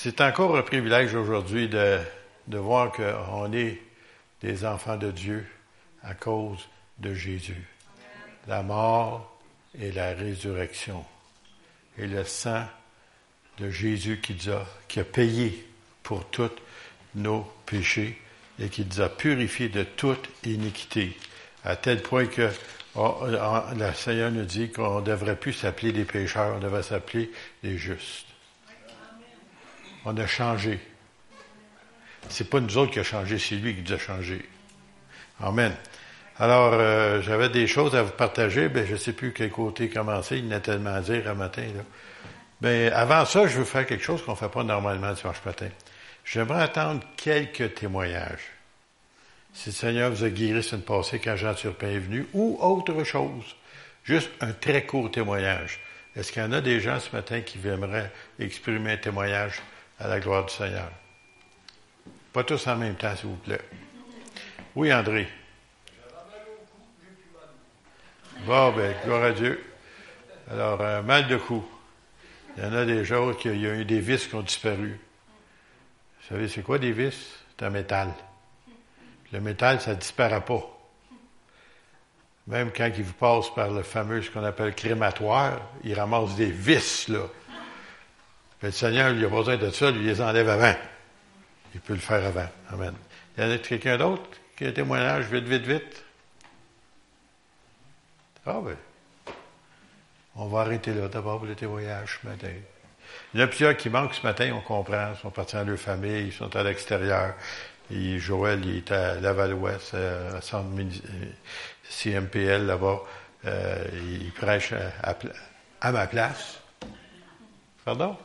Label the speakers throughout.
Speaker 1: C'est encore un privilège aujourd'hui de, voir qu'on est des enfants de Dieu à cause de Jésus. La mort et la résurrection. Et le sang de Jésus qui, a, payé pour tous nos péchés et qui nous a purifiés de toute iniquité, à tel point que oh, le Seigneur nous dit qu'on ne devrait plus s'appeler des pécheurs, on devrait s'appeler des justes. On a changé. C'est pas nous autres qui a changé, c'est lui qui nous a changé. Amen. Alors, euh, j'avais des choses à vous partager, ben je sais plus quel côté commencer, il y en a tellement à dire un matin. Là. Ben, avant ça, je veux faire quelque chose qu'on ne fait pas normalement dimanche matin. J'aimerais attendre quelques témoignages. Si le Seigneur vous a guéri une passée quand Jean Turpin est venu, ou autre chose. Juste un très court témoignage. Est-ce qu'il y en a des gens ce matin qui aimeraient exprimer un témoignage à la gloire du Seigneur? Pas tous en même temps, s'il vous plaît. Oui, André. Bon, ben, gloire à Dieu. Alors, un mal de cou. Il y en a des gens qui il y a eu des vis qui ont disparu. Vous savez, c'est quoi des vis? C'est un métal. Le métal, ça ne disparaît pas. Même quand il vous passe par le fameux, ce qu'on appelle crématoire, il ramasse des vis, là. Le Seigneur, il a besoin de ça, lui, il les enlève avant. Il peut le faire avant. Amen. Il y en a quelqu'un d'autre qui a un témoignage, vite, vite, vite? Ah ben. On va arrêter là d'abord pour le témoignage ce matin. Il y en a plusieurs qui manquent ce matin, on comprend. Ils sont partis dans leur famille, ils sont à l'extérieur. Joël, il est à Laval-Ouest, à centre euh, CMPL là-bas. Euh, il prêche à, à, ma place. Pardon?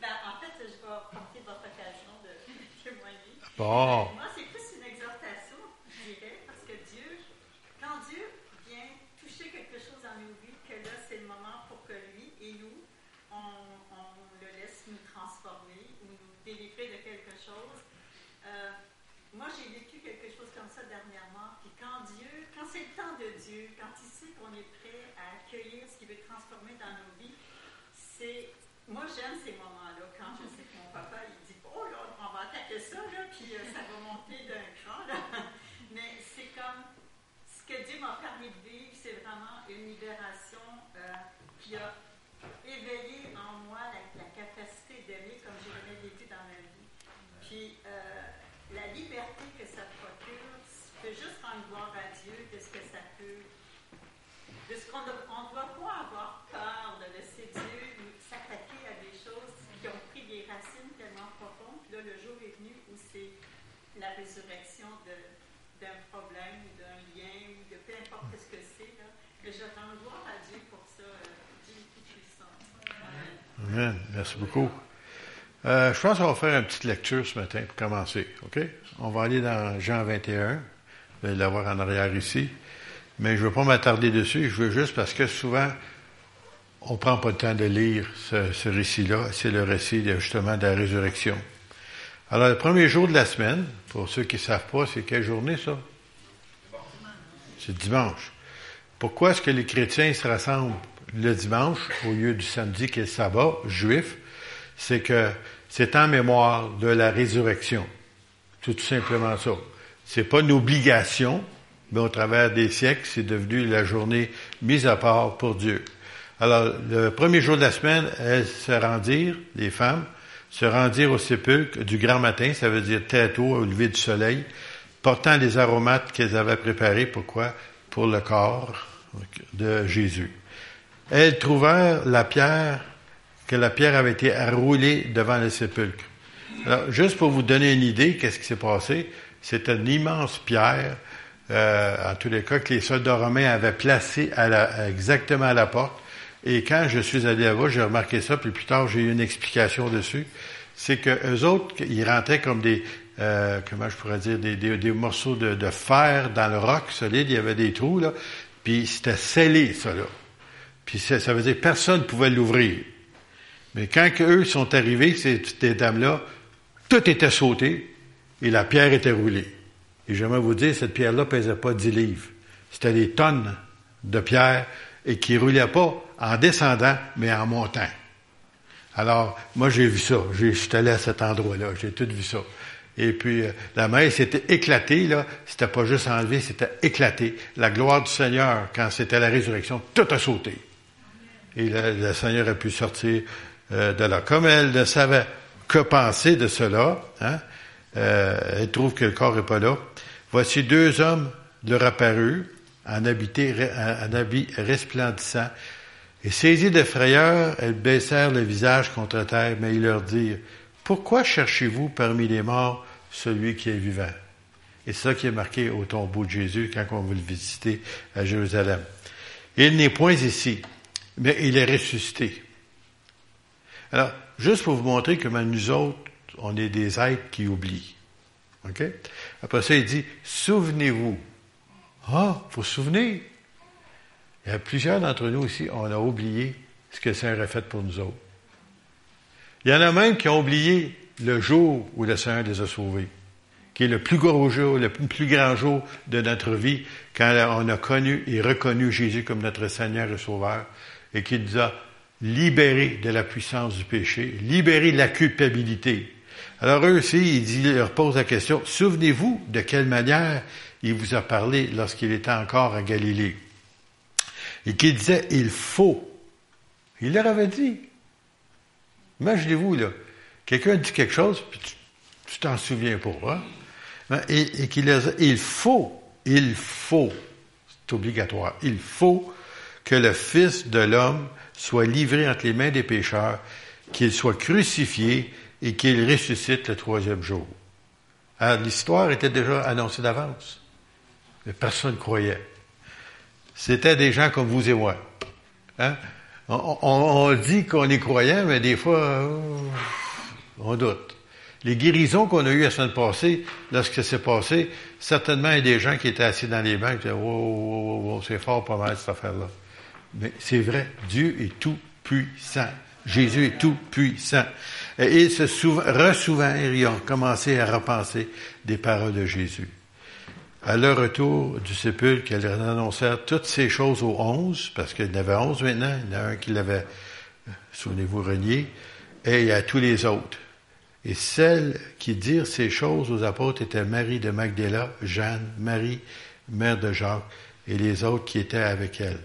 Speaker 2: Ben, en fait, je vais porter votre occasion de témoigner.
Speaker 1: Bon.
Speaker 2: moi, j'aime ces moments-là, quand je sais que mon papa, il dit, oh là, on va attaquer ça, là, puis euh, ça va monter d'un cran, là. Mais c'est comme, ce que Dieu m'a permis de vivre, c'est vraiment une libération euh, qui a éveillé en moi la, capacité d'aimer comme j'ai jamais vécu dans ma vie. Puis, euh, la liberté que ça procure, je peux juste rendre gloire à Dieu de ce que ça peut, de ce qu'on ne doit pas avoir peur de laisser Dieu la résurrection d'un problème ou d'un lien ou de peu importe ce que c'est. Mais je rends gloire à Dieu pour ça, euh, Dieu tout-puissant.
Speaker 1: Amen. Merci beaucoup. Euh, je pense qu'on va faire une petite lecture ce matin pour commencer. OK? On va aller dans Jean 21. Vous allez l'avoir en arrière ici. Mais je ne veux pas m'attarder dessus. Je veux juste parce que souvent, on ne prend pas le temps de lire ce, ce récit-là. C'est le récit justement de la résurrection. Alors, le premier jour de la semaine, pour ceux qui ne savent pas, c'est quelle journée ça? C'est dimanche. Pourquoi est-ce que les chrétiens se rassemblent le dimanche au lieu du samedi qui est le sabbat juif? C'est que c'est en mémoire de la résurrection. Tout simplement ça. C'est pas une obligation, mais au travers des siècles, c'est devenu la journée mise à part pour Dieu. Alors, le premier jour de la semaine, elles se rendirent, les femmes, se rendirent au sépulcre du grand matin, ça veut dire tête haut au lever du soleil, portant les aromates qu'elles avaient préparés. Pourquoi? Pour le corps de Jésus. Elles trouvèrent la pierre, que la pierre avait été roulée devant le sépulcre. Alors, juste pour vous donner une idée, qu'est-ce qui s'est passé? C'était une immense pierre, euh, en tous les cas, que les soldats romains avaient placée exactement à la porte. Et quand je suis allé là-bas, j'ai remarqué ça, puis plus tard, j'ai eu une explication dessus. C'est que eux autres, ils rentraient comme des, euh, comment je pourrais dire, des, morceaux de, fer dans le roc solide. Il y avait des trous, là. Puis c'était scellé, ça, là. Puis ça, veut dire personne ne pouvait l'ouvrir. Mais quand eux sont arrivés, ces, dames-là, tout était sauté et la pierre était roulée. Et j'aimerais vous dire, cette pierre-là pesait pas 10 livres. C'était des tonnes de pierre et qui roulait pas en descendant, mais en montant. Alors, moi, j'ai vu ça. Je suis allé à cet endroit-là. J'ai tout vu ça. Et puis, euh, la mer s'était éclatée, là. C'était pas juste enlevé, c'était éclaté. La gloire du Seigneur, quand c'était la résurrection, tout a sauté. Et le, Seigneur a pu sortir euh, de là. Comme elle ne savait que penser de cela, hein, euh, elle trouve que le corps n'est pas là. Voici deux hommes leur apparus en, habité, en habit resplendissant. Et saisis de frayeur, elles baissèrent le visage contre terre, mais ils leur dirent, Pourquoi cherchez-vous parmi les morts celui qui est vivant? Et c'est ça qui est marqué au tombeau de Jésus quand on veut le visiter à Jérusalem. Il n'est point ici, mais il est ressuscité. Alors, juste pour vous montrer comment nous autres, on est des êtres qui oublient. OK? Après ça, il dit, souvenez-vous. Ah, faut se souvenir. Il y a plusieurs d'entre nous ici, on a oublié ce que Seigneur a fait pour nous autres. Il y en a même qui ont oublié le jour où le Seigneur les a sauvés, qui est le plus gros jour, le plus grand jour de notre vie, quand on a connu et reconnu Jésus comme notre Seigneur et Sauveur, et qui nous libérés de la puissance du péché, libérés de la culpabilité. Alors eux aussi, il, leur pose la question, souvenez-vous de quelle manière il vous a parlé lorsqu'il était encore à Galilée? Et qu'il disait, il faut. Il leur avait dit. Imaginez-vous, là, quelqu'un dit quelque chose, puis tu t'en souviens pas. Hein? Et, et qu'il a dit, il faut, il faut, c'est obligatoire, il faut que le Fils de l'homme soit livré entre les mains des pécheurs, qu'il soit crucifié et qu'il ressuscite le troisième jour. l'histoire était déjà annoncée d'avance, mais personne ne croyait. C'était des gens comme vous et moi. Hein? On, dit qu'on est croyant, mais des fois, euh, on doute. Les guérisons qu'on a eues la semaine passée, lorsque ça s'est passé, certainement, il y a des gens qui étaient assis dans les bancs qui disaient, oh, c'est fort pas mal cette affaire-là. Mais c'est vrai, Dieu est tout puissant. Jésus est tout puissant. Et ils se ressouvinrent, ils ont commencé à repenser des paroles de Jésus. À leur retour du sépulcre, elles annoncèrent toutes ces choses aux onze, parce qu'il y en avait onze maintenant, il y en a un qui l'avait, souvenez-vous, renié, et à tous les autres. Et celles qui dirent ces choses aux apôtres étaient Marie de Magdala, Jeanne, Marie, mère de Jacques, et les autres qui étaient avec elle.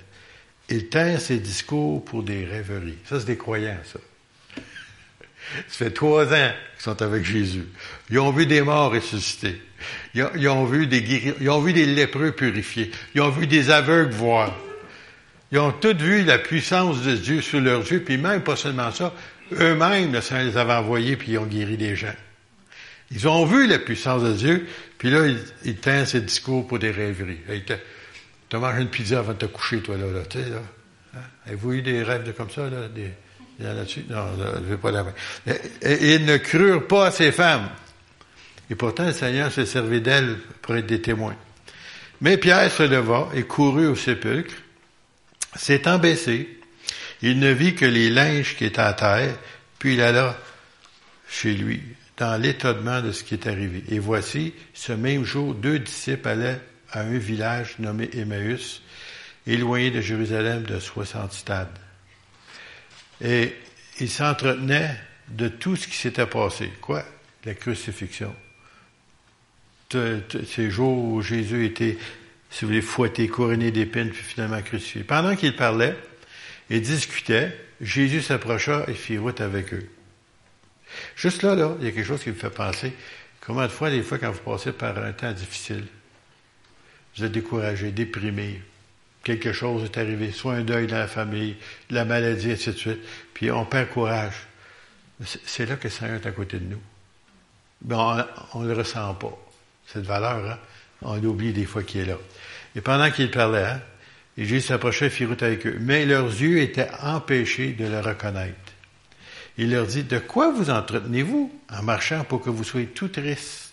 Speaker 1: Ils tinrent ces discours pour des rêveries. Ça, c'est des croyants, ça. Ça fait trois ans qu'ils sont avec Jésus. Ils ont vu des morts ressuscités. Ils ont, vu des ils ont vu des lépreux purifiés. Ils ont vu des aveugles voir. Ils ont tous vu la puissance de Dieu sous leurs yeux, puis même pas seulement ça, eux-mêmes, le Seigneur les avait envoyés, puis ils ont guéri des gens. Ils ont vu la puissance de Dieu, puis là, ils, ils ces discours pour des rêveries. Tu as mangé une pizza avant de te coucher, toi, là, tu sais, là. Hein? Avez-vous eu des rêves de comme ça, là? Des, là-dessus? Non, je ne vais pas la main. Et, ils ne crurent pas à ces femmes. Et pourtant, le Seigneur s'est servi d'elles pour être des témoins. Mais Pierre se leva et courut au sépulcre. S'étant baissé, il ne vit que les linges qui étaient à terre, puis il alla chez lui, dans l'étonnement de ce qui est arrivé. Et voici, ce même jour, deux disciples allaient à un village nommé Emmaüs, éloigné de Jérusalem de 60 stades. Et il s'entretenait de tout ce qui s'était passé. Quoi? La crucifixion. Ces jours où Jésus était, si vous voulez, fouetté, couronné d'épines, puis finalement crucifié. Pendant qu'il parlait et discutait, Jésus s'approcha et fit route avec eux. Juste là, là, il y a quelque chose qui me fait penser. Comment de fois, des fois, quand vous passez par un temps difficile, vous êtes découragé, déprimé, quelque chose est arrivé, soit un deuil dans la famille, la maladie, suite, puis on perd courage. C'est là que le Seigneur est à côté de nous. Mais on ne le ressent pas, cette valeur. Hein? On oublie des fois qu'il est là. Et pendant qu'il parlait, hein, Jésus s'approchait fit route avec eux. Mais leurs yeux étaient empêchés de le reconnaître. Il leur dit, de quoi vous entretenez-vous en marchant pour que vous soyez tout tristes?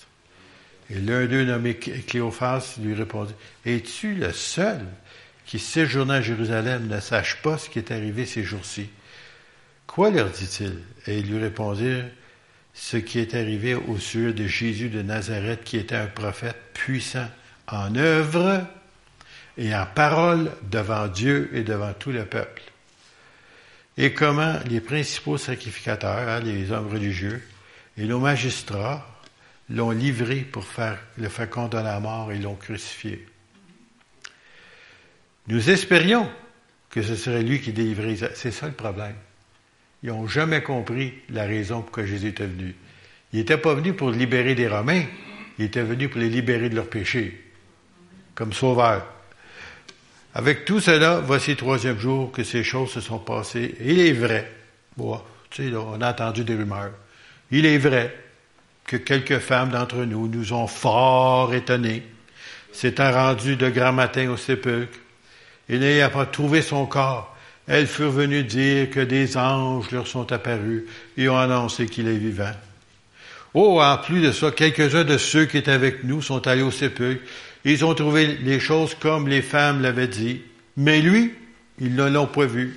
Speaker 1: Et l'un d'eux, nommé Cléophas, lui répondit, Es-tu le seul qui, séjournant à Jérusalem, ne sache pas ce qui est arrivé ces jours-ci? Quoi leur dit-il? Et ils lui répondirent, ce qui est arrivé au sujet de Jésus de Nazareth, qui était un prophète puissant en œuvre et en parole devant Dieu et devant tout le peuple. et comment les principaux sacrificateurs, hein, les hommes religieux, et nos magistrats l'ont livré pour faire, le faire condamner à mort et l'ont crucifié. Nous espérions que ce serait lui qui délivrait. C'est ça le problème. Ils n'ont jamais compris la raison pour laquelle Jésus était venu. Il n'était pas venu pour libérer des Romains, il était venu pour les libérer de leurs péchés, comme sauveur. Avec tout cela, voici le troisième jour que ces choses se sont passées. il est vrai. Bon, tu sais, on a entendu des rumeurs. Il est vrai que quelques femmes d'entre nous nous ont fort étonnés, s'étant rendues de grand matin au sépulcre, et n'ayant pas trouvé son corps, elles furent venues dire que des anges leur sont apparus et ont annoncé qu'il est vivant. Oh, en plus de ça, quelques-uns de ceux qui étaient avec nous sont allés au sépulcre. Ils ont trouvé les choses comme les femmes l'avaient dit. Mais lui, ils ne l'ont pas vu.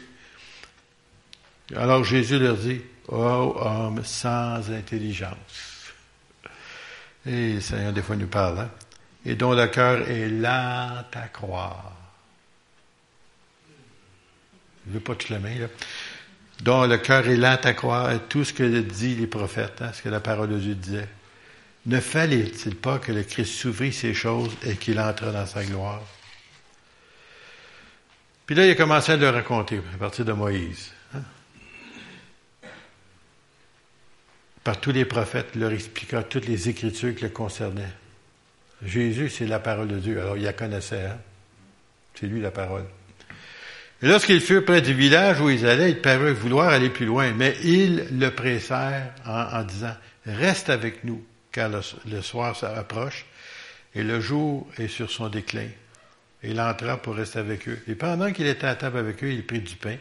Speaker 1: Alors Jésus leur dit, Oh homme sans intelligence. Et le Seigneur des fois nous parle, hein? Et dont le cœur est lent à croire. Je ne veux pas te main, là. Dont le cœur est lent à croire tout ce que dit les prophètes, hein, ce que la parole de Dieu disait. Ne fallait-il pas que le Christ s'ouvrît ces choses et qu'il entre dans sa gloire? Puis là, il a commencé à le raconter à partir de Moïse. Par tous les prophètes, leur expliquant toutes les écritures qui le concernaient. Jésus, c'est la parole de Dieu. Alors, il la connaissait. Hein? C'est lui la parole. Et lorsqu'ils furent près du village où ils allaient, ils parurent vouloir aller plus loin, mais ils le pressèrent en, disant, reste avec nous, car le, soir s'approche et le jour est sur son déclin. Il entra pour rester avec eux. Et pendant qu'il était à table avec eux, il prit du pain.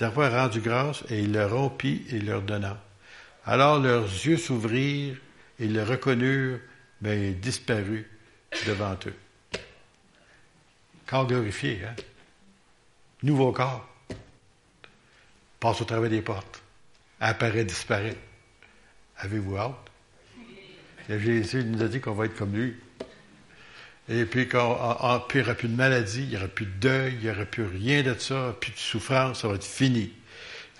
Speaker 1: Ils avaient rendu grâce et il le rompit et leur donna. Alors leurs yeux s'ouvrirent et le reconnurent, mais il disparut devant eux. Corps glorifié, hein? Nouveau corps. Passe au travers des portes. Apparaît, disparaît. Avez-vous hâte? Jésus nous a dit qu'on va être comme lui. Et puis, quand il n'y aura plus de maladie, il n'y aura plus de deuil, il n'y aura plus rien de ça, plus de souffrance, ça va être fini.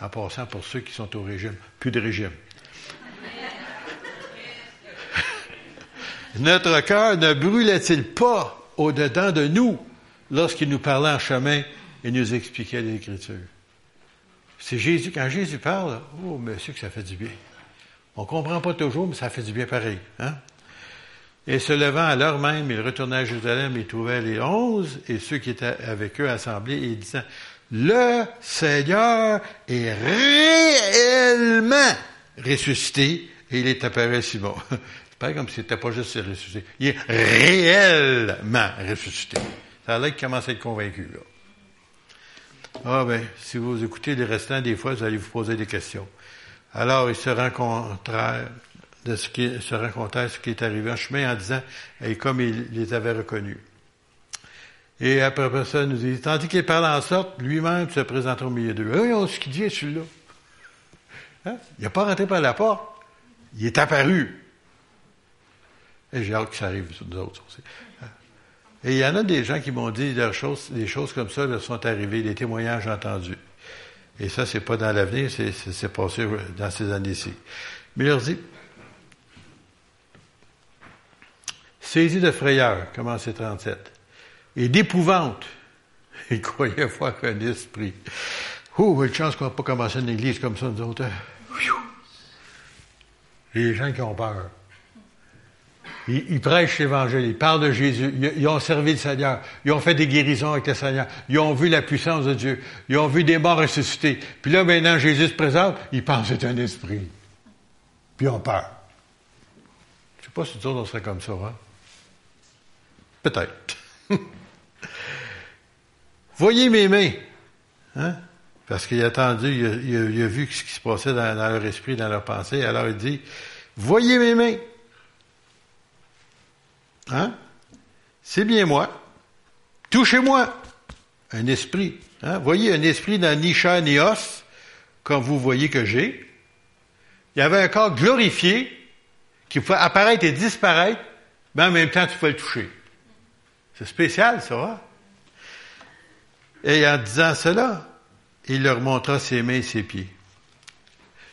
Speaker 1: En passant pour ceux qui sont au régime, plus de régime. Notre cœur ne brûlait-il pas au-dedans de nous lorsqu'il nous parlait en chemin et nous expliquait l'Écriture? C'est Jésus, quand Jésus parle, oh, monsieur, que ça fait du bien. On ne comprend pas toujours, mais ça fait du bien pareil. Hein? Et se levant à l'heure même, il retourna à Jérusalem et trouvait les onze et ceux qui étaient avec eux assemblés et disant, le Seigneur est réellement ressuscité et il est apparu à Simon. Pas comme si c'était pas juste ressuscité. Il est réellement ressuscité. Ça a l'air qu'il commence à être convaincu, là. Ah ben, si vous écoutez les restants, des fois, vous allez vous poser des questions. Alors, ils se rencontrèrent de ce qui, se rencontrèrent ce qui est arrivé en chemin en disant, et comme il les avait reconnus. Et après ça, nous dit, tandis qu'il parle en sorte, lui-même se présente au milieu d'eux. Voyons ce qu'il dit, celui-là. Hein? Il n'est pas rentré par la porte. Il est apparu. Et j'ai hâte que ça arrive sur nous autres aussi. Et il y en a des gens qui m'ont dit des choses, des choses comme ça leur sont arrivées, des témoignages entendus. Et ça, c'est pas dans l'avenir, c'est passé dans ces années-ci. Mais il leur dit, saisi de frayeur, commencé 37, et d'épouvante, il croyait voir un esprit. Oh, une chance qu'on n'a pas commencé une église comme ça, nous autres. Hein. Les gens qui ont peur. Ils, prêchent l'Évangile, ils parlent de Jésus, ils, ont servi le Seigneur, ils ont fait des guérisons avec le Seigneur, ils ont vu la puissance de Dieu, ils ont vu des morts ressuscités. Puis là, maintenant, Jésus se présente, ils pensent que c'est un esprit. Puis ils ont peur. Je ne sais pas si nous autres, on serait comme ça, hein? Peut-être. Voyez mes mains. Hein? Parce qu'il a attendu, il a, vu ce qui se passait dans leur esprit, dans leur pensée. Alors il dit, voyez mes mains. Hein? C'est bien moi. Touchez-moi. Un esprit. Hein? Voyez, un esprit n'a ni chair ni os, comme vous voyez que j'ai. Il y avait un corps glorifié qui pouvait apparaître et disparaître, mais en même temps, tu pouvais le toucher. C'est spécial, ça, va? Et en disant cela, il leur montra ses mains et ses pieds.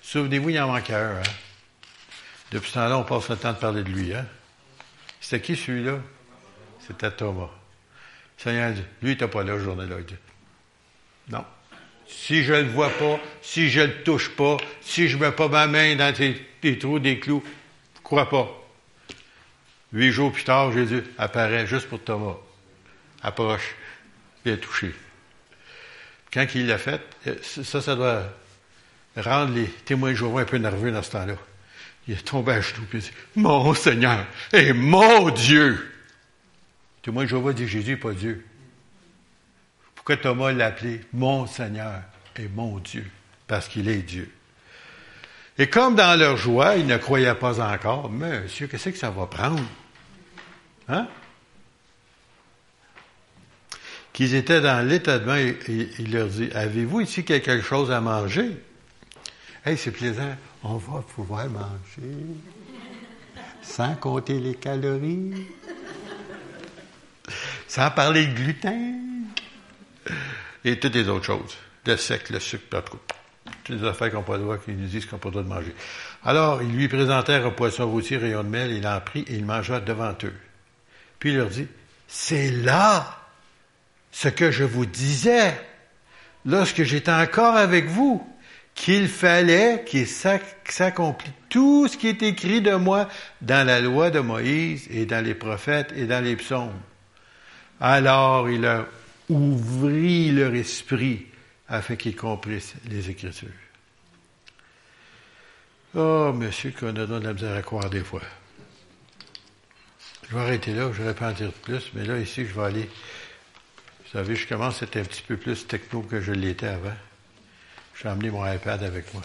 Speaker 1: Souvenez-vous, il en manquait un. Hein? Depuis ce temps-là, on passe le temps de parler de lui. Hein? C'était qui celui-là? C'était Thomas. Le Seigneur dit, lui, il n'était pas là, journée-là. Il dit, non. Si je ne le vois pas, si je ne le touche pas, si je ne mets pas ma main dans des trous, des clous, crois pas. Huit jours plus tard, Jésus apparaît juste pour Thomas. Approche. Il a touché. Quand il l'a fait, ça, ça doit rendre les témoins de un peu nerveux dans ce temps-là. Il est tombé à genoux et dit, Mon Seigneur et mon Dieu. Le témoin de Jéhovah dit Jésus pas Dieu. Pourquoi Thomas l'a appelé mon Seigneur et mon Dieu? Parce qu'il est Dieu. Et comme dans leur joie, ils ne croyaient pas encore, monsieur, qu'est-ce que ça va prendre? Hein? Qu'ils étaient dans l'état de main, il leur dit, avez-vous ici quelque chose à manger? Hey, c'est plaisant, on va pouvoir manger sans compter les calories, sans parler de gluten et toutes les autres choses. Le sec, le sucre, pas trop. Toutes les affaires qu'on le droit, qu'ils nous disent qu'on le droit de manger. Alors, ils lui présentèrent un poisson rôti, rayon de miel, il en prit et il mangea devant eux. Puis il leur dit, c'est là ce que je vous disais lorsque j'étais encore avec vous, qu'il fallait qu'il s'accomplisse tout ce qui est écrit de moi dans la loi de Moïse et dans les prophètes et dans les psaumes. Alors il leur ouvrit leur esprit afin qu'ils comprissent les Écritures. Oh, monsieur, qu'on a de la misère à croire des fois. Je vais arrêter là, je n'aurais pas en dire plus, mais là, ici, je vais aller. Vous savez, je commence à un petit peu plus techno que je l'étais avant. J'ai emmené mon iPad avec moi.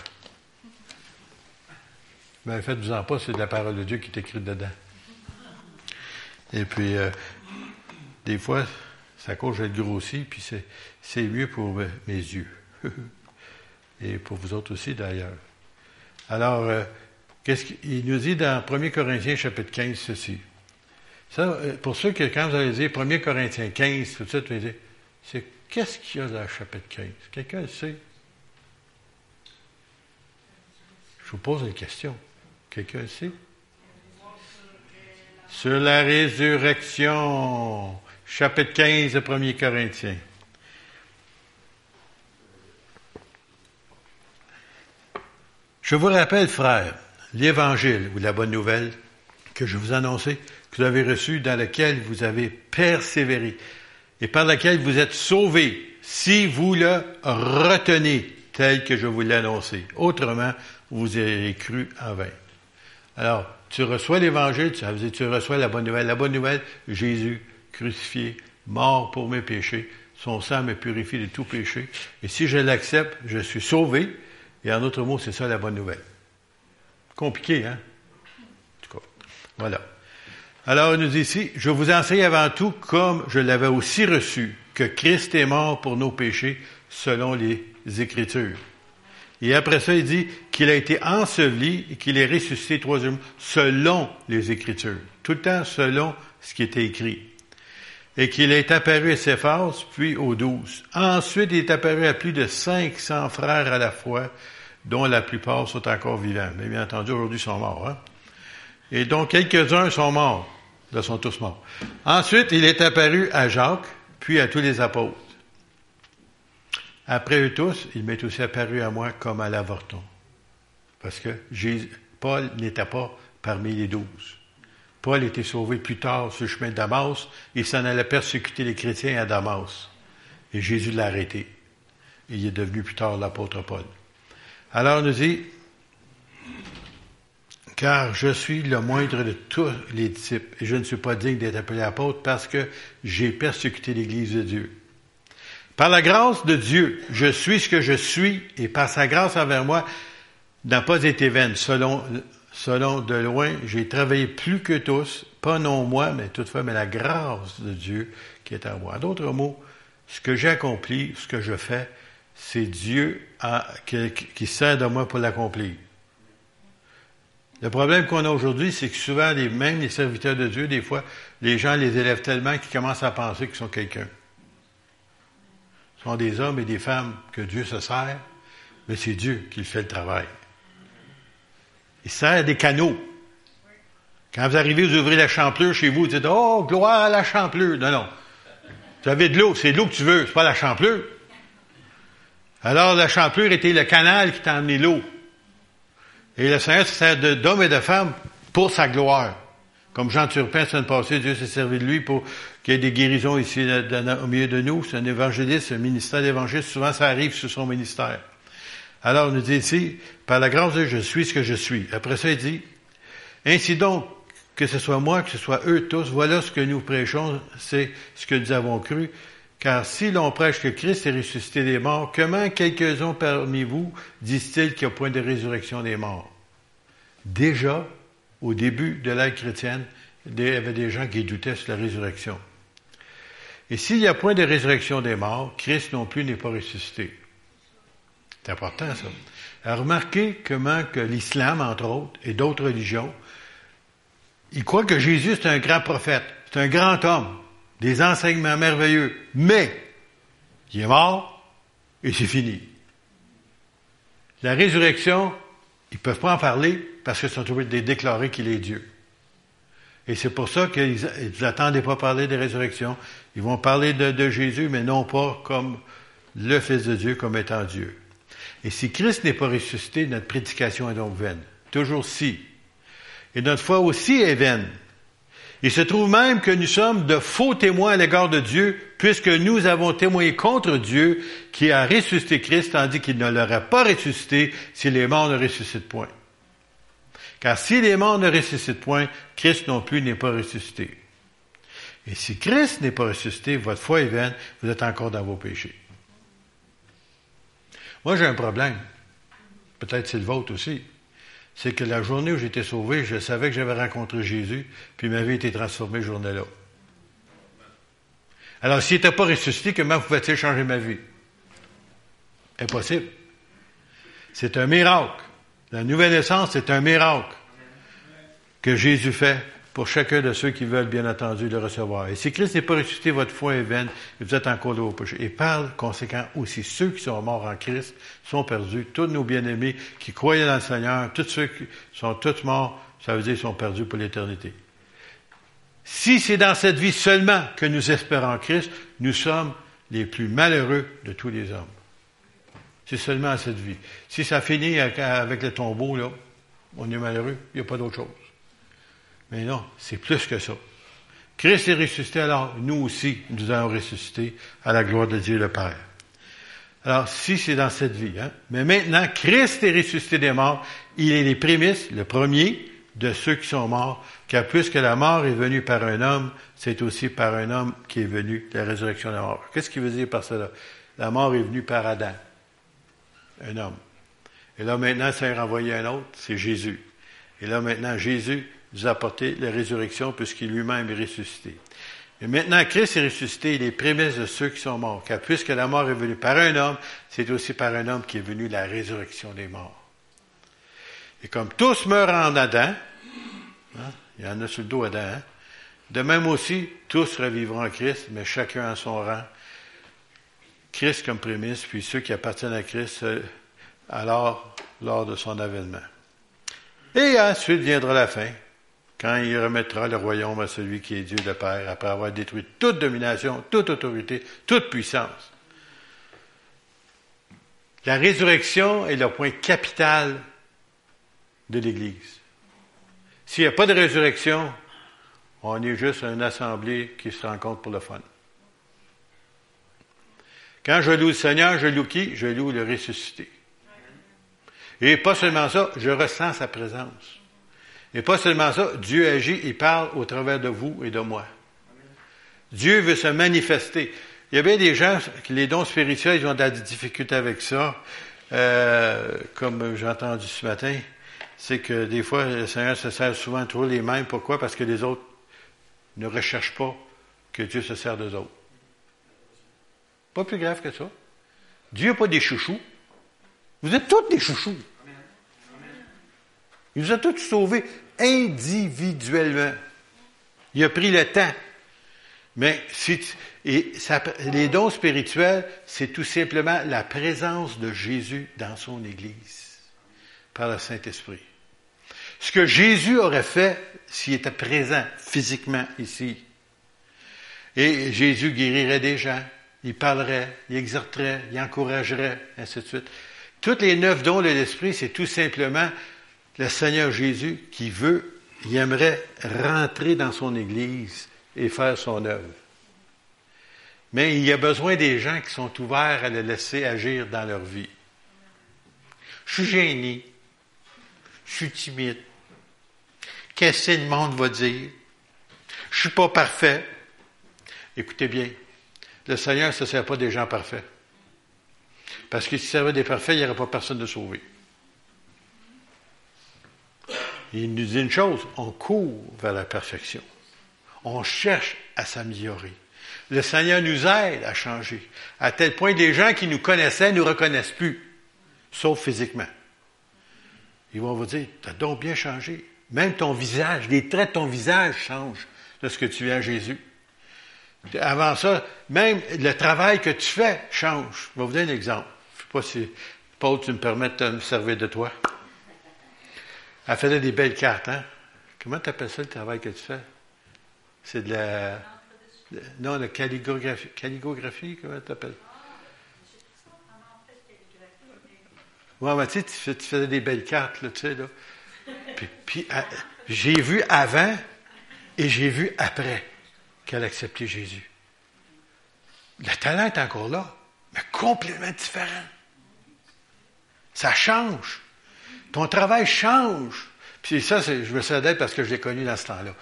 Speaker 1: Mais faites-vous-en pas, c'est de la parole de Dieu qui est écrite dedans. Et puis, euh, des fois, ça cause je grossi, puis c'est mieux pour mes yeux. Et pour vous autres aussi, d'ailleurs. Alors, euh, qu'est-ce qu'il nous dit dans 1 Corinthiens chapitre 15 ceci? Ça, euh, pour ceux qui, quand vous allez dire 1 Corinthiens 15, tout de suite, vous allez dire, c'est qu'est-ce qu'il y a dans le chapitre 15? Quelqu'un le sait? Je vous pose une question. Quelqu'un sait? Sur la résurrection. Chapitre 15 de 1 Corinthiens. Je vous rappelle, frères, l'évangile ou la bonne nouvelle que je vous annonçais, que vous avez reçu, dans lequel vous avez persévéré et par laquelle vous êtes sauvés, si vous le retenez tel que je vous l'ai annoncé. Autrement, vous avez cru en vain. Alors, tu reçois l'évangile, tu reçois la bonne nouvelle. La bonne nouvelle, Jésus crucifié, mort pour mes péchés, son sang me purifie de tout péché. Et si je l'accepte, je suis sauvé. Et en d'autres mots, c'est ça la bonne nouvelle. Compliqué, hein? En tout cas, voilà. Alors, il nous dit ici, je vous enseigne avant tout, comme je l'avais aussi reçu, que Christ est mort pour nos péchés selon les Écritures. Et après ça, il dit qu'il a été enseveli et qu'il est ressuscité troisième selon les Écritures. Tout le temps selon ce qui était écrit. Et qu'il est apparu à Céphas, puis aux douze. Ensuite, il est apparu à plus de 500 frères à la fois, dont la plupart sont encore vivants. Mais bien entendu, aujourd'hui, ils sont morts. Hein? Et donc, quelques-uns sont morts. Ils sont tous morts. Ensuite, il est apparu à Jacques, puis à tous les apôtres. Après eux tous, il m'est aussi apparu à moi comme à l'avorton. Parce que Paul n'était pas parmi les douze. Paul était sauvé plus tard sur le chemin de Damas. Il s'en allait persécuter les chrétiens à Damas. Et Jésus l'a arrêté. Il est devenu plus tard l'apôtre Paul. Alors, on nous dit, car je suis le moindre de tous les disciples, et je ne suis pas digne d'être appelé apôtre parce que j'ai persécuté l'Église de Dieu. Par la grâce de Dieu, je suis ce que je suis, et par sa grâce envers moi, n'a pas été vaine. Selon, selon de loin, j'ai travaillé plus que tous, pas non moi, mais toutefois, mais la grâce de Dieu qui est en moi. D'autres mots, ce que j'ai accompli, ce que je fais, c'est Dieu qui, qui sert de moi pour l'accomplir. Le problème qu'on a aujourd'hui, c'est que souvent, les, même les serviteurs de Dieu, des fois, les gens les élèvent tellement qu'ils commencent à penser qu'ils sont quelqu'un. Sont des hommes et des femmes que Dieu se sert, mais c'est Dieu qui fait le travail. Il sert des canaux. Quand vous arrivez, vous ouvrez la champlure chez vous, vous dites Oh, gloire à la champlure. Non, non. Vous avez de l'eau, c'est de l'eau que tu veux, c'est pas la champlure. Alors, la champlure était le canal qui t'a emmené l'eau. Et le Seigneur se sert d'hommes et de femmes pour sa gloire. Comme Jean Turpin, semaine passée, Dieu s'est servi de lui pour qu'il y ait des guérisons ici au milieu de nous. C'est un évangéliste, un ministère d'évangéliste. Souvent, ça arrive sur son ministère. Alors, on nous dit ici, par la grâce de Dieu, je suis ce que je suis. Après ça, il dit, ainsi donc, que ce soit moi, que ce soit eux tous, voilà ce que nous prêchons, c'est ce que nous avons cru. Car si l'on prêche que Christ est ressuscité des morts, comment quelques-uns parmi vous disent-ils qu'il n'y a point de résurrection des morts? Déjà, au début de l'ère chrétienne, il y avait des gens qui doutaient sur la résurrection. Et s'il n'y a point de résurrection des morts, Christ non plus n'est pas ressuscité. C'est important, ça. remarquez comment que l'islam, entre autres, et d'autres religions, il croit que Jésus, c'est un grand prophète, c'est un grand homme, des enseignements merveilleux, mais il est mort et c'est fini. La résurrection, ils ne peuvent pas en parler parce qu'ils sont obligés de déclarer qu'il est Dieu. Et c'est pour ça qu'ils n'attendaient pas parler de résurrection. Ils vont parler de, de, Jésus, mais non pas comme le Fils de Dieu, comme étant Dieu. Et si Christ n'est pas ressuscité, notre prédication est donc vaine. Toujours si. Et notre foi aussi est vaine. Il se trouve même que nous sommes de faux témoins à l'égard de Dieu, puisque nous avons témoigné contre Dieu qui a ressuscité Christ, tandis qu'il ne l'aurait pas ressuscité si les morts ne ressuscitent point. Car si les morts ne ressuscitent point, Christ non plus n'est pas ressuscité. Et si Christ n'est pas ressuscité, votre foi est vaine, vous êtes encore dans vos péchés. Moi, j'ai un problème. Peut-être c'est le vôtre aussi c'est que la journée où j'étais sauvé, je savais que j'avais rencontré Jésus, puis ma vie était transformée journée-là. Alors, s'il n'était pas ressuscité, comment pouvait-il changer ma vie? Impossible. C'est un miracle. La nouvelle naissance, c'est un miracle que Jésus fait pour chacun de ceux qui veulent, bien entendu, le recevoir. Et si Christ n'est pas ressuscité, votre foi est vaine et vous êtes encore vos péchés. Et par conséquent aussi, ceux qui sont morts en Christ sont perdus. Tous nos bien-aimés qui croyaient dans le Seigneur, tous ceux qui sont tous morts, ça veut dire qu'ils sont perdus pour l'éternité. Si c'est dans cette vie seulement que nous espérons en Christ, nous sommes les plus malheureux de tous les hommes. C'est seulement à cette vie. Si ça finit avec le tombeau, là, on est malheureux, il n'y a pas d'autre chose. Mais non, c'est plus que ça. Christ est ressuscité, alors nous aussi, nous allons ressusciter à la gloire de Dieu le Père. Alors, si c'est dans cette vie, hein, mais maintenant, Christ est ressuscité des morts, il est les prémices, le premier de ceux qui sont morts, car puisque la mort est venue par un homme, c'est aussi par un homme qui est venu la résurrection des morts. Qu'est-ce qu'il veut dire par cela? La mort est venue par Adam, un homme. Et là, maintenant, ça a renvoyé un autre, c'est Jésus. Et là, maintenant, Jésus nous a apporté la résurrection puisqu'il lui-même est ressuscité. Et maintenant, Christ est ressuscité, il est prémisse de ceux qui sont morts. Car puisque la mort est venue par un homme, c'est aussi par un homme qui est venu la résurrection des morts. Et comme tous meurent en Adam, hein, il y en a sur le dos Adam, hein, de même aussi, tous revivront en Christ, mais chacun à son rang. Christ comme prémisse, puis ceux qui appartiennent à Christ, euh, alors, lors de son avènement. Et ensuite viendra la fin, quand il remettra le royaume à celui qui est Dieu le Père, après avoir détruit toute domination, toute autorité, toute puissance. La résurrection est le point capital de l'Église. S'il n'y a pas de résurrection, on est juste une assemblée qui se rencontre pour le fun. Quand je loue le Seigneur, je loue qui? Je loue le ressuscité. Et pas seulement ça, je ressens sa présence. Et pas seulement ça, Dieu agit, il parle au travers de vous et de moi. Dieu veut se manifester. Il y a bien des gens, les dons spirituels, ils ont des difficultés avec ça. Euh, comme j'ai entendu ce matin, c'est que des fois, le Seigneur se sert souvent toujours les mêmes. Pourquoi? Parce que les autres ne recherchent pas que Dieu se sert d'eux autres. Pas plus grave que ça. Dieu n'a pas des chouchous. Vous êtes tous des chouchous. Il nous a tous sauvés individuellement. Il a pris le temps. Mais si et les dons spirituels, c'est tout simplement la présence de Jésus dans son Église par le Saint-Esprit. Ce que Jésus aurait fait s'il était présent physiquement ici. Et Jésus guérirait des gens, il parlerait, il exhorterait, il encouragerait, ainsi de suite. Toutes les neuf dons de l'Esprit, c'est tout simplement le Seigneur Jésus qui veut, il aimerait rentrer dans son Église et faire son œuvre. Mais il y a besoin des gens qui sont ouverts à le laisser agir dans leur vie. Je suis gêné. Je suis timide. Qu'est-ce que le monde va dire? Je suis pas parfait. Écoutez bien, le Seigneur ne se sert pas des gens parfaits. Parce que s'il servait des parfaits, il n'y aurait pas personne de sauvé. Il nous dit une chose, on court vers la perfection. On cherche à s'améliorer. Le Seigneur nous aide à changer. À tel point que les gens qui nous connaissaient ne nous reconnaissent plus, sauf physiquement. Ils vont vous dire, tu as donc bien changé. Même ton visage, les traits de ton visage changent de ce que tu viens à Jésus. Avant ça, même le travail que tu fais change. Je vais vous donner un exemple. Je ne sais pas si, Paul, tu me permets de me servir de toi. Elle faisait des belles cartes, hein? Comment tu appelles ça le travail que tu fais? C'est de la. Non, la calligraphie. Calligraphie, comment tu appelles? Oui, mais tu sais, tu faisais des belles cartes, là, tu sais, là. Puis, j'ai vu avant et j'ai vu après qu'elle a accepté Jésus. Le talent est encore là, mais complètement différent. Ça change. Ton travail change. Puis ça, je me sais d'être parce que je l'ai connu dans ce temps-là.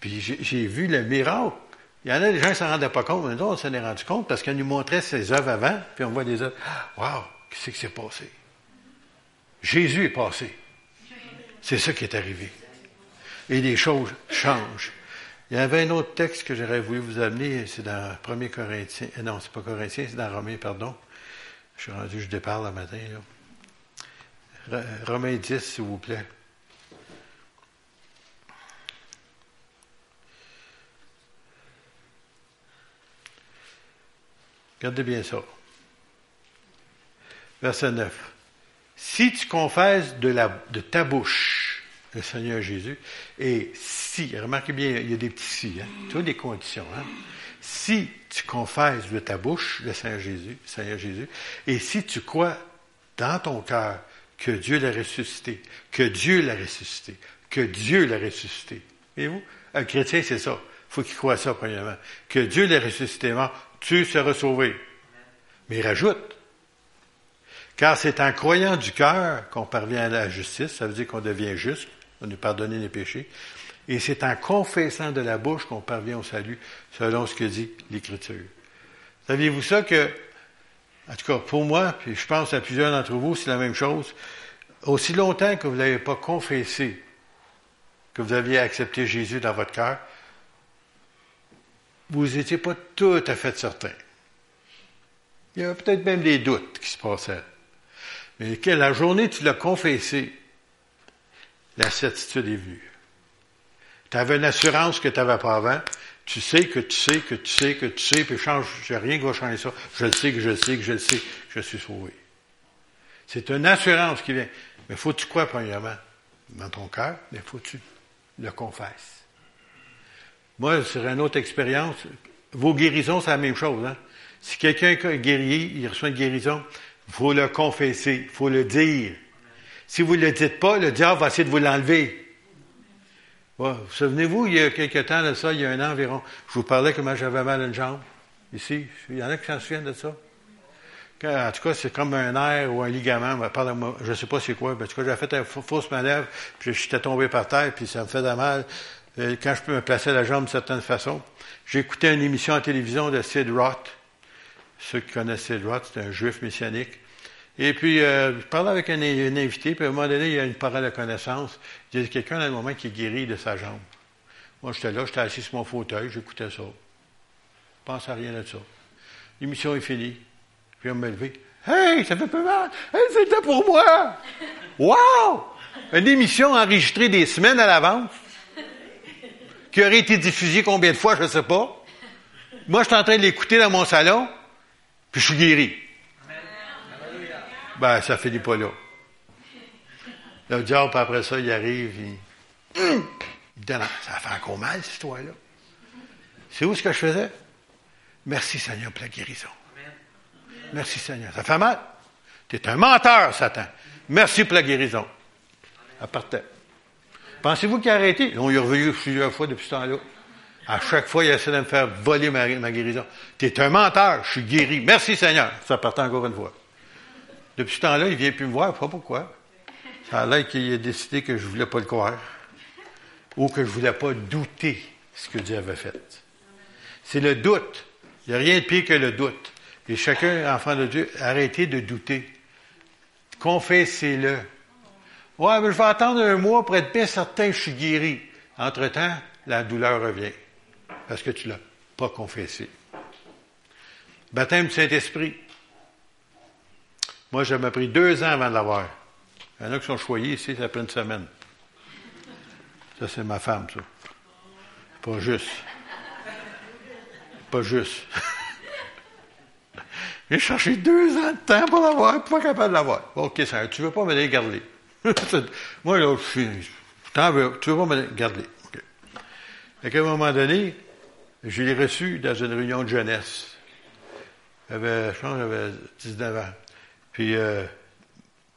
Speaker 1: Puis j'ai vu le miracle. Il y en a des gens qui ne s'en rendaient pas compte, mais nous, on s'en est rendu compte parce qu'elle nous montrait ses œuvres avant, puis on voit des œuvres. Wow, qu'est-ce qui s'est passé? Jésus est passé. C'est ça qui est arrivé. Et les choses changent. Il y avait un autre texte que j'aurais voulu vous amener, c'est dans 1 Corinthiens. Euh, non, c'est pas Corinthiens, c'est dans Romains, pardon. Je suis rendu, je départ le matin. Là. Romains 10, s'il vous plaît. Regardez bien ça. Verset 9. Si tu confesses de, la, de ta bouche le Seigneur Jésus, et si, remarquez bien, il y a des petits si, hein, toutes des conditions, hein. Si tu confesses de ta bouche le Seigneur Jésus, Seigneur Jésus, et si tu crois dans ton cœur que Dieu l'a ressuscité, que Dieu l'a ressuscité, que Dieu l'a ressuscité. Voyez-vous? Un chrétien, c'est ça. Il faut qu'il croie ça, premièrement. Que Dieu l'a ressuscité mort, tu seras sauvé. Mais il rajoute, car c'est en croyant du cœur qu'on parvient à la justice, ça veut dire qu'on devient juste, on nous pardonne les péchés, et c'est en confessant de la bouche qu'on parvient au salut, selon ce que dit l'Écriture. Saviez-vous ça que, en tout cas pour moi, puis je pense à plusieurs d'entre vous, c'est la même chose, aussi longtemps que vous n'avez pas confessé que vous aviez accepté Jésus dans votre cœur, vous n'étiez pas tout à fait certain. Il y avait peut-être même des doutes qui se passaient. Mais que la journée tu l'as confessé, la certitude est venue. Tu avais une assurance que tu n'avais pas avant. Tu sais que tu sais que tu sais que tu sais, puis change, rien qui va changer ça. Je le sais que je le sais que je le sais je suis sauvé. C'est une assurance qui vient. Mais faut-tu quoi, premièrement? Dans ton cœur, mais faut-tu le confesses. Moi, c'est une autre expérience. Vos guérisons, c'est la même chose. Hein? Si quelqu'un est guéri, il reçoit une guérison, faut le confesser, faut le dire. Si vous ne le dites pas, le diable va essayer de vous l'enlever. vous souvenez-vous, il y a quelque temps de ça, il y a un an environ, je vous parlais comment j'avais mal à une jambe. Ici, il y en a qui s'en souviennent de ça. En tout cas, c'est comme un nerf ou un ligament. je ne sais pas c'est quoi. En tout cas, j'ai fait une fausse manœuvre, puis j'étais tombé par terre, puis ça me de mal. Euh, quand je peux me placer la jambe d'une certaine façon. Écouté une émission en télévision de Sid Roth. Ceux qui connaissent Sid Roth, c'est un juif messianique. Et puis, euh, je parlais avec un, invité, puis à un moment donné, il y a une parole de connaissance. Il y a quelqu'un dans le moment qui est guéri de sa jambe. Moi, j'étais là, j'étais assis sur mon fauteuil, j'écoutais ça. Je ne pensais à rien de ça. L'émission est finie. Je viens me lever. Hey, ça fait peu mal. Hey, c'était pour moi. Wow! Une émission enregistrée des semaines à l'avance qui aurait été diffusé combien de fois, je ne sais pas. Moi, je suis en train de l'écouter dans mon salon, puis je suis guéri. Ben, ça finit pas là. Le diable, après ça, il arrive, il, il donne, ça fait encore mal, cette histoire-là? C'est où ce que je faisais? Merci Seigneur pour la guérison. Merci Seigneur. Ça fait mal. Tu es un menteur, Satan. Merci pour la guérison. Elle partait. Pensez-vous qu'il a arrêté? On y est revenu plusieurs fois depuis ce temps-là. À chaque fois, il essaie de me faire voler ma, guérison. Tu es un menteur, je suis guéri. Merci Seigneur. Ça partait encore une fois. Depuis ce temps-là, il ne vient plus me voir, je sais pas pourquoi. Ça a l'air qu'il a décidé que je ne voulais pas le croire. Ou que je ne voulais pas douter ce que Dieu avait fait. C'est le doute. Il n'y a rien de pire que le doute. Et chacun, enfant de Dieu, arrêtez de douter. Confessez-le. Ouais, mais je vais attendre un mois pour être bien certain que je suis guéri. Entre-temps, la douleur revient. Parce que tu ne l'as pas confessé. Baptême du Saint-Esprit. Moi, m'a pris deux ans avant de l'avoir. Il y en a qui sont choyés ici, ça fait une semaine. Ça, c'est ma femme, ça. Pas juste. Pas juste. J'ai cherché deux ans de temps pour l'avoir, pas capable de l'avoir. OK, ça, tu veux pas me les garder. Moi, là, je suis, t'en veux, tu veux pas me les garder. OK. À un moment donné, je l'ai reçu dans une réunion de jeunesse. J'avais, je pense, j'avais 19 ans. Puis, euh,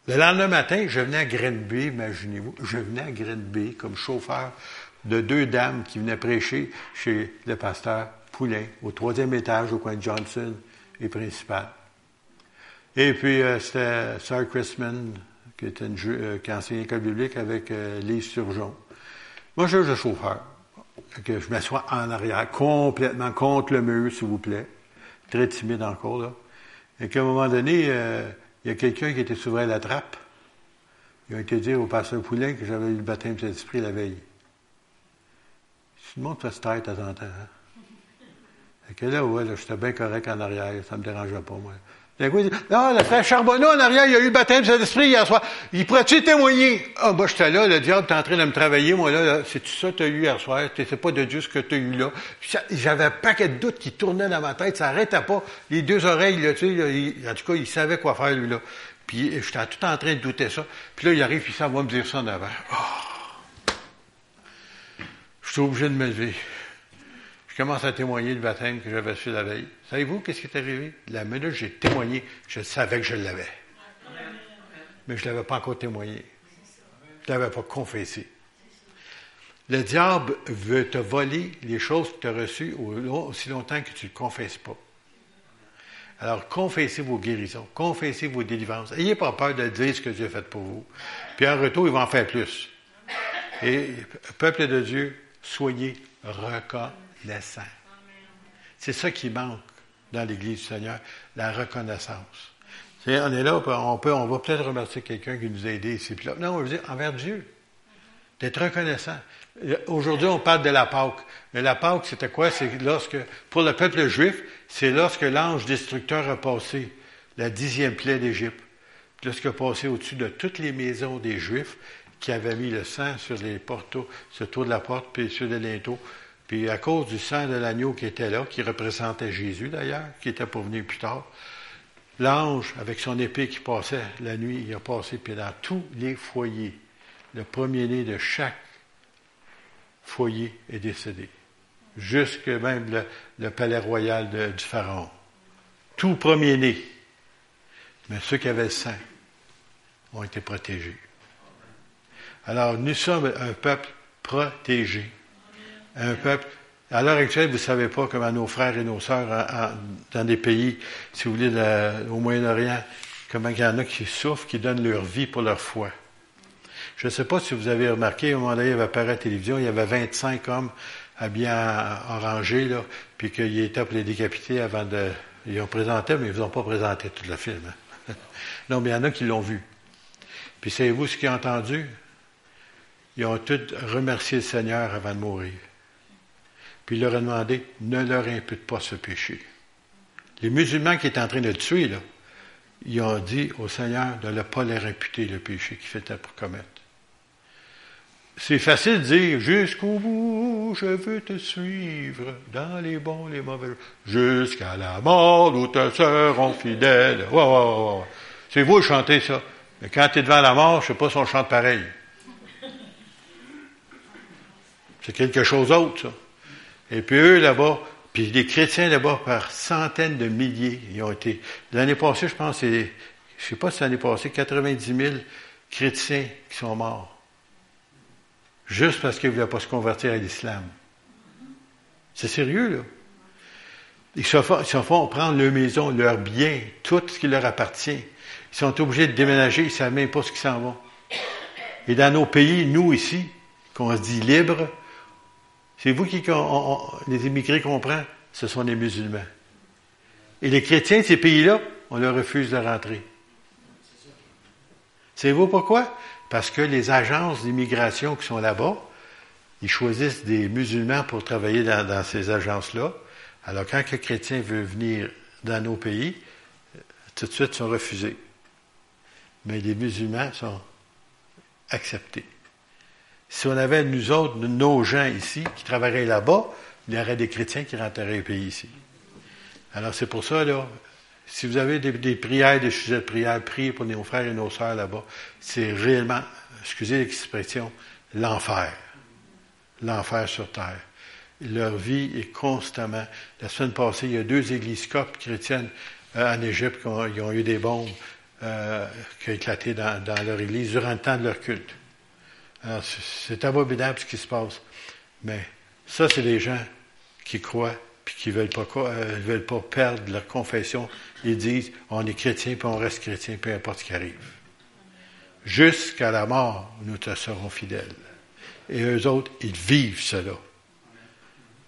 Speaker 1: le lendemain matin, je venais à Grenby, imaginez-vous, je venais à Grenby comme chauffeur de deux dames qui venaient prêcher chez le pasteur Poulain, au troisième étage, au coin de Johnson et Principal. Et puis, euh, c'était Sir Chrisman, qui, était une, euh, qui enseignait l'école biblique avec euh, Lise Surgeon. Moi, je suis le chauffeur. Que je m'assois en arrière, complètement contre le mur, s'il vous plaît. Très timide encore, là. Et qu'à un moment donné, euh, il y a quelqu'un qui était souverain la trappe. Il a été dire au pasteur Poulain que j'avais eu le baptême de Saint-Esprit la veille. Tout le monde fait se taire de temps en temps. Hein? Que là, ouais, là, j'étais bien correct en arrière, ça me dérangeait pas, moi. Coup, il dit, non, le frère Charbonneau en arrière, il a eu le baptême de Saint-Esprit hier soir. Il pourrait-tu témoigner? Ah, moi, j'étais là, le diable était en train de me travailler, moi, là, c'est tout ça que tu as eu hier soir? C'est pas de Dieu ce que tu as eu là. J'avais un paquet de doutes qui tournaient dans ma tête, ça arrêtait pas. Les deux oreilles, là, tu sais, en tout cas, il savait quoi faire, lui, là. Puis, j'étais tout en train de douter ça. Puis là, il arrive, puis ça va me dire ça en avant. Oh. Je suis obligé de me lever. Je commence à témoigner du baptême que j'avais fait la veille. Savez-vous qu'est-ce qui est arrivé? La minute j'ai témoigné, je savais que je l'avais. Mais je ne l'avais pas encore témoigné. Je ne l'avais pas confessé. Le diable veut te voler les choses que tu as reçues aussi longtemps que tu ne confesses pas. Alors, confessez vos guérisons, confessez vos délivrances. Ayez pas peur de dire ce que Dieu a fait pour vous. Puis en retour, il va en faire plus. Et, peuple de Dieu, soyez reconnaissants c'est ça qui manque dans l'Église du Seigneur, la reconnaissance. on est là, on, peut, on va peut-être remercier quelqu'un qui nous a aidés ici. Là. Non, on veut dire envers Dieu. D'être reconnaissant. Aujourd'hui, on parle de la Pâque. Mais la Pâque, c'était quoi? C'est lorsque, pour le peuple juif, c'est lorsque l'ange destructeur a passé la dixième plaie d'Égypte. Lorsqu'il a passé au-dessus de toutes les maisons des Juifs qui avaient mis le sang sur les porteaux, sur le tour de la porte, puis sur les linteaux, puis à cause du sang de l'agneau qui était là, qui représentait Jésus d'ailleurs, qui était pour venir plus tard, l'ange, avec son épée qui passait la nuit, il a passé, puis dans tous les foyers, le premier-né de chaque foyer est décédé. Jusque même le, palais royal du Pharaon. Tout premier-né. Mais ceux qui avaient le sang ont été protégés. Alors, nous sommes un peuple protégé un peuple. À l'heure actuelle, vous ne savez pas comment nos frères et nos sœurs dans des pays, si vous voulez, au Moyen-Orient, comment il y en a qui souffrent, qui donnent leur vie pour leur foi. Je ne sais pas si vous avez remarqué, au moment donné, il y avait à la télévision, il y avait 25 hommes habillés en orangé, là, puis qu'ils étaient pour les décapiter avant de... Ils ont présenté, mais ils ne vous ont pas présenté tout le film. non, mais il y en a qui l'ont vu. Puis savez-vous ce qu'ils ont entendu? Ils ont tous remercié le Seigneur avant de mourir. Puis il leur a demandé, ne leur impute pas ce péché. Les musulmans qui étaient en train de le tuer, là, ils ont dit au Seigneur de ne pas leur imputer le péché qu'ils faisaient pour commettre. c'est facile de dire jusqu'au bout, je veux te suivre dans les bons, les mauvais. Jusqu'à la mort, nous te serons fidèles. c'est vous qui chantez ça. Mais quand tu es devant la mort, je sais pas si on chante pareil. C'est quelque chose d'autre, ça. Et puis eux, là-bas, puis les chrétiens là-bas, par centaines de milliers, ils ont été. L'année passée, je pense, c'est, je sais pas si l'année passée, 90 000 chrétiens qui sont morts juste parce qu'ils ne voulaient pas se convertir à l'islam. C'est sérieux, là. Ils se, font, prendre leur maison, leur bien, tout ce qui leur appartient. Ils sont obligés de déménager, ils ne savent même pas ce qu'ils s'en vont. Et dans nos pays, nous ici, qu'on se dit libre, c'est vous qui, les immigrés comprennent, ce sont les musulmans. Et les chrétiens de ces pays-là, on leur refuse de rentrer. Savez-vous pourquoi? Parce que les agences d'immigration qui sont là-bas, ils choisissent des musulmans pour travailler dans, ces agences-là. Alors, quand un chrétien veut venir dans nos pays, tout de suite sont refusés. Mais les musulmans sont acceptés. Si on avait, nous autres, nos gens ici, qui travailleraient là-bas, il y aurait des chrétiens qui rentreraient au pays ici. Alors, c'est pour ça, là, si vous avez des, prières, des sujets de prière, priez pour nos frères et nos sœurs là-bas. C'est réellement, excusez l'expression, l'enfer. L'enfer sur terre. Leur vie est constamment. La semaine passée, il y a deux églises coptes chrétiennes euh, en Égypte qui ont, eu des bombes euh, qui ont éclaté dans, leur église durant le temps de leur culte. Alors, c'est abominable ce qui se passe. Mais ça, c'est des gens qui croient puis qui ne veulent, pas, euh, veulent pas perdre leur confession. Ils disent, on est chrétien, puis on reste chrétien, peu importe ce qui arrive. Jusqu'à la mort, nous te serons fidèles. Et eux autres, ils vivent cela.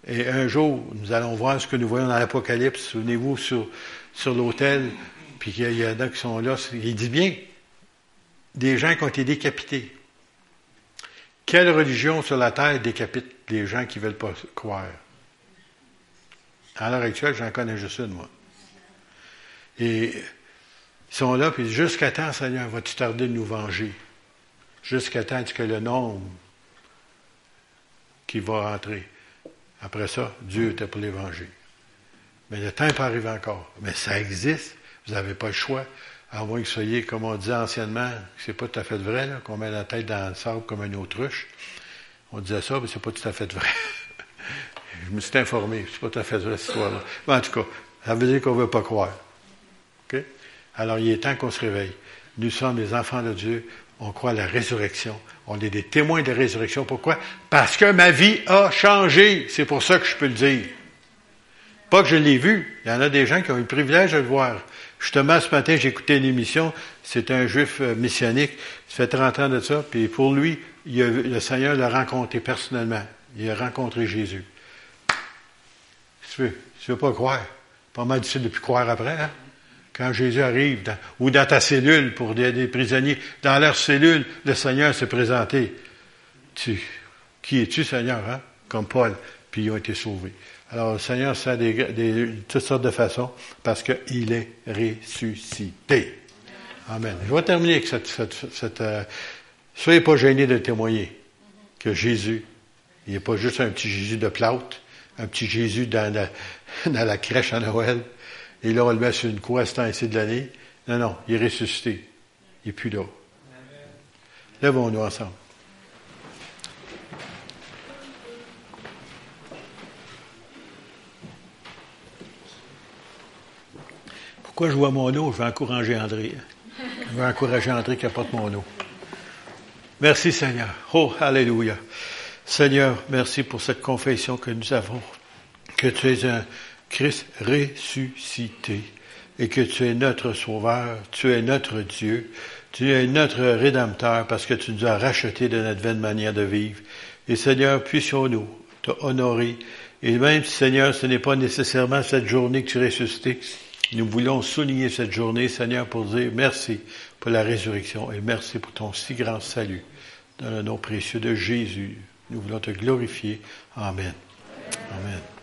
Speaker 1: Et un jour, nous allons voir ce que nous voyons dans l'Apocalypse. Souvenez-vous sur, sur l'autel, puis qu'il y en a qui sont là. Il dit bien, des gens qui ont été décapités. Quelle religion sur la terre décapite les gens qui ne veulent pas croire? À l'heure actuelle, j'en connais juste une, moi. Et ils sont là, puis jusqu'à temps, Seigneur, vas-tu tarder de nous venger? Jusqu'à temps que le nombre qui va entrer? Après ça, Dieu était pour les venger. Mais le temps peut arriver encore. Mais ça existe. Vous n'avez pas le choix. À moins que soyez, comme on disait anciennement, c'est pas tout à fait vrai, qu'on met la tête dans le sable comme une autruche. On disait ça, mais c'est pas tout à fait vrai. Je me suis informé. C'est pas tout à fait cette histoire-là. Mais en tout cas, ça veut dire qu'on ne veut pas croire. OK? Alors, il est temps qu'on se réveille. Nous sommes les enfants de Dieu. On croit à la résurrection. On est des témoins de la résurrection. Pourquoi? Parce que ma vie a changé. C'est pour ça que je peux le dire. Pas que je l'ai vu. Il y en a des gens qui ont eu le privilège de le voir. Justement, ce matin, écouté une émission. C'est un juif euh, missionique. Ça fait 30 ans de ça. Puis pour lui, le Seigneur l'a rencontré personnellement. Il a rencontré Jésus tu veux, tu veux pas croire? Pas mal difficile de croire après, hein? Quand Jésus arrive, ou dans ta cellule pour des, prisonniers, dans leur cellule, le Seigneur s'est présenté. Tu, qui es-tu, Seigneur, hein? Comme Paul, puis ils ont été sauvés. Alors, le Seigneur, ça des, des, toutes sortes de façons, parce qu'il est ressuscité. Amen. Je vais terminer avec cette, cette, euh, soyez pas gênés de témoigner que Jésus, il n'est pas juste un petit Jésus de plâtre, un petit Jésus dans la, dans la crèche à Noël, et là, on le met sur une croix à ce temps-ci de l'année. Non, non, il est ressuscité. Il n'est plus là. Lèvons-nous ensemble. Pourquoi je vois mon eau? Je vais encourager André. Je vais encourager André qui apporte mon eau. Merci Seigneur. Oh, Alléluia. Seigneur, merci pour cette confession que nous avons, que tu es un Christ ressuscité et que tu es notre Sauveur, tu es notre Dieu, tu es notre Rédempteur parce que tu nous as rachetés de notre vaine manière de vivre. Et Seigneur, puissions-nous te honorer. Et même Seigneur, ce n'est pas nécessairement cette journée que tu es ressuscité, nous voulons souligner cette journée, Seigneur, pour dire merci pour la résurrection et merci pour ton si grand salut. Dans le nom précieux de Jésus. Nous voulons te glorifier. Amen. Amen.